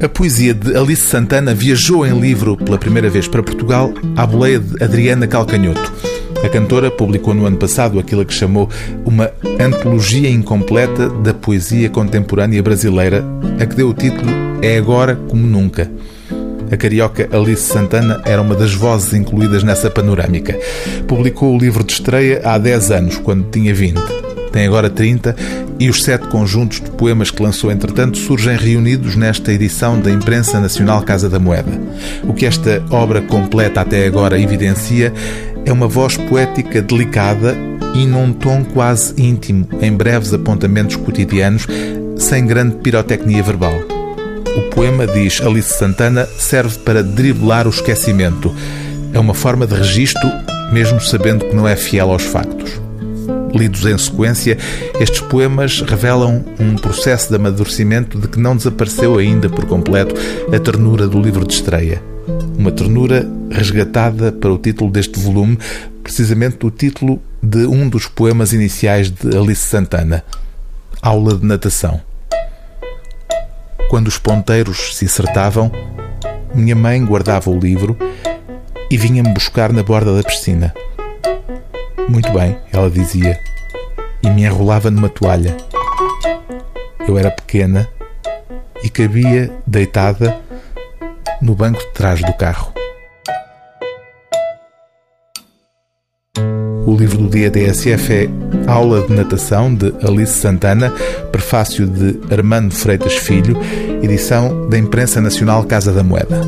A poesia de Alice Santana viajou em livro pela primeira vez para Portugal à boleia de Adriana Calcanhoto. A cantora publicou no ano passado aquilo que chamou uma antologia incompleta da poesia contemporânea brasileira, a que deu o título É Agora Como Nunca. A carioca Alice Santana era uma das vozes incluídas nessa panorâmica. Publicou o livro de estreia há 10 anos, quando tinha 20 tem agora 30, e os sete conjuntos de poemas que lançou entretanto surgem reunidos nesta edição da Imprensa Nacional Casa da Moeda. O que esta obra completa até agora evidencia é uma voz poética delicada e num tom quase íntimo, em breves apontamentos cotidianos, sem grande pirotecnia verbal. O poema, diz Alice Santana, serve para driblar o esquecimento. É uma forma de registro, mesmo sabendo que não é fiel aos factos. Lidos em sequência, estes poemas revelam um processo de amadurecimento de que não desapareceu ainda por completo a ternura do livro de estreia. Uma ternura resgatada para o título deste volume, precisamente o título de um dos poemas iniciais de Alice Santana, Aula de Natação. Quando os ponteiros se acertavam, minha mãe guardava o livro e vinha-me buscar na borda da piscina. Muito bem, ela dizia, e me enrolava numa toalha. Eu era pequena e cabia deitada no banco de trás do carro. O livro do dia DSF é Aula de Natação de Alice Santana, prefácio de Armando Freitas Filho, edição da Imprensa Nacional Casa da Moeda.